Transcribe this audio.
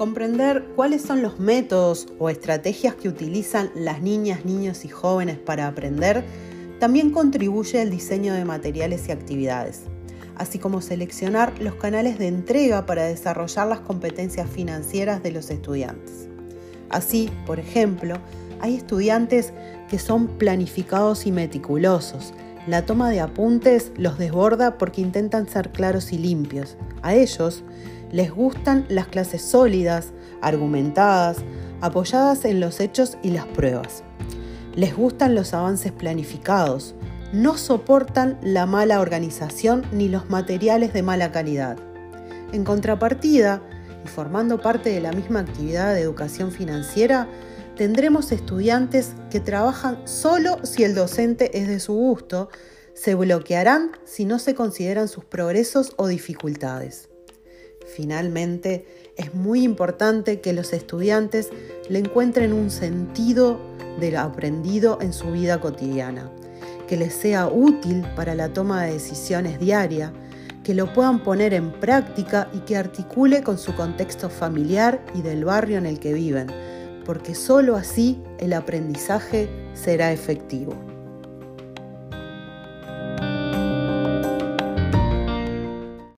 Comprender cuáles son los métodos o estrategias que utilizan las niñas, niños y jóvenes para aprender también contribuye al diseño de materiales y actividades, así como seleccionar los canales de entrega para desarrollar las competencias financieras de los estudiantes. Así, por ejemplo, hay estudiantes que son planificados y meticulosos. La toma de apuntes los desborda porque intentan ser claros y limpios. A ellos les gustan las clases sólidas, argumentadas, apoyadas en los hechos y las pruebas. Les gustan los avances planificados, no soportan la mala organización ni los materiales de mala calidad. En contrapartida, y formando parte de la misma actividad de educación financiera, tendremos estudiantes que trabajan solo si el docente es de su gusto, se bloquearán si no se consideran sus progresos o dificultades. Finalmente, es muy importante que los estudiantes le encuentren un sentido de lo aprendido en su vida cotidiana, que les sea útil para la toma de decisiones diaria, que lo puedan poner en práctica y que articule con su contexto familiar y del barrio en el que viven, porque solo así el aprendizaje será efectivo.